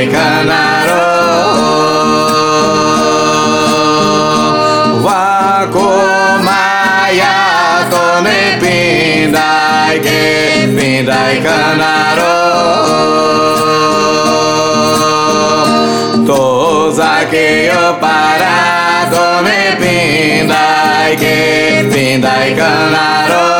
Pindaikanaro Wakumaya Tone Pindaike Pindaikanaro Tozakeyo Para Tone Pindaike canaro.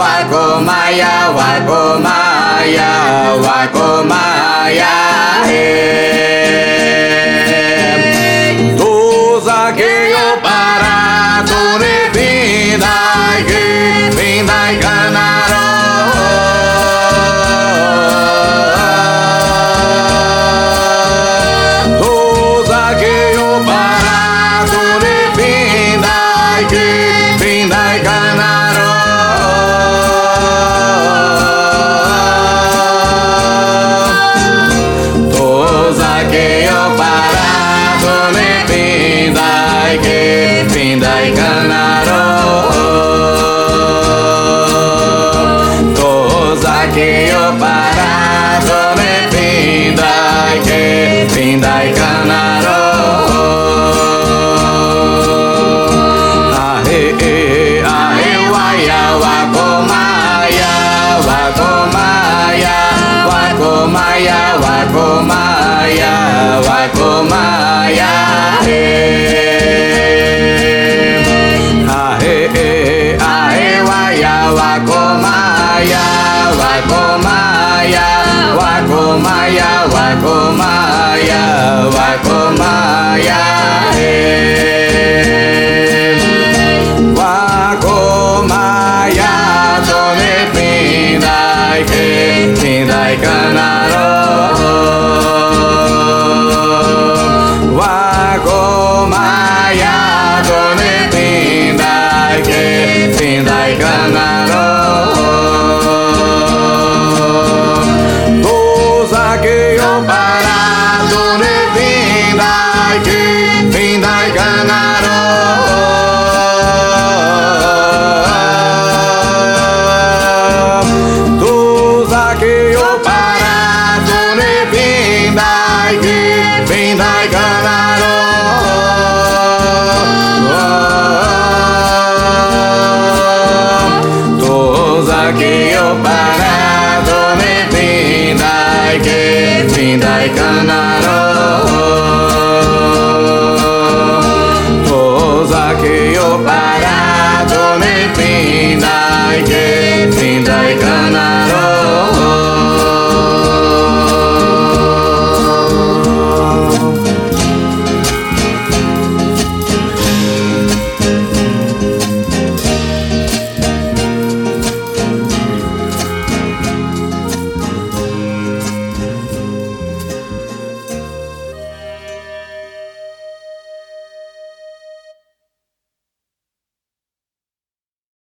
wakomaya, wakomaya, wakomaya, wakomaya, Tuzakeyo parado ne vindai vindai kanaro Tuzakeyo parado ne vindai ke vindai Yeah. माया वाको माया वाको माया I do. like your body.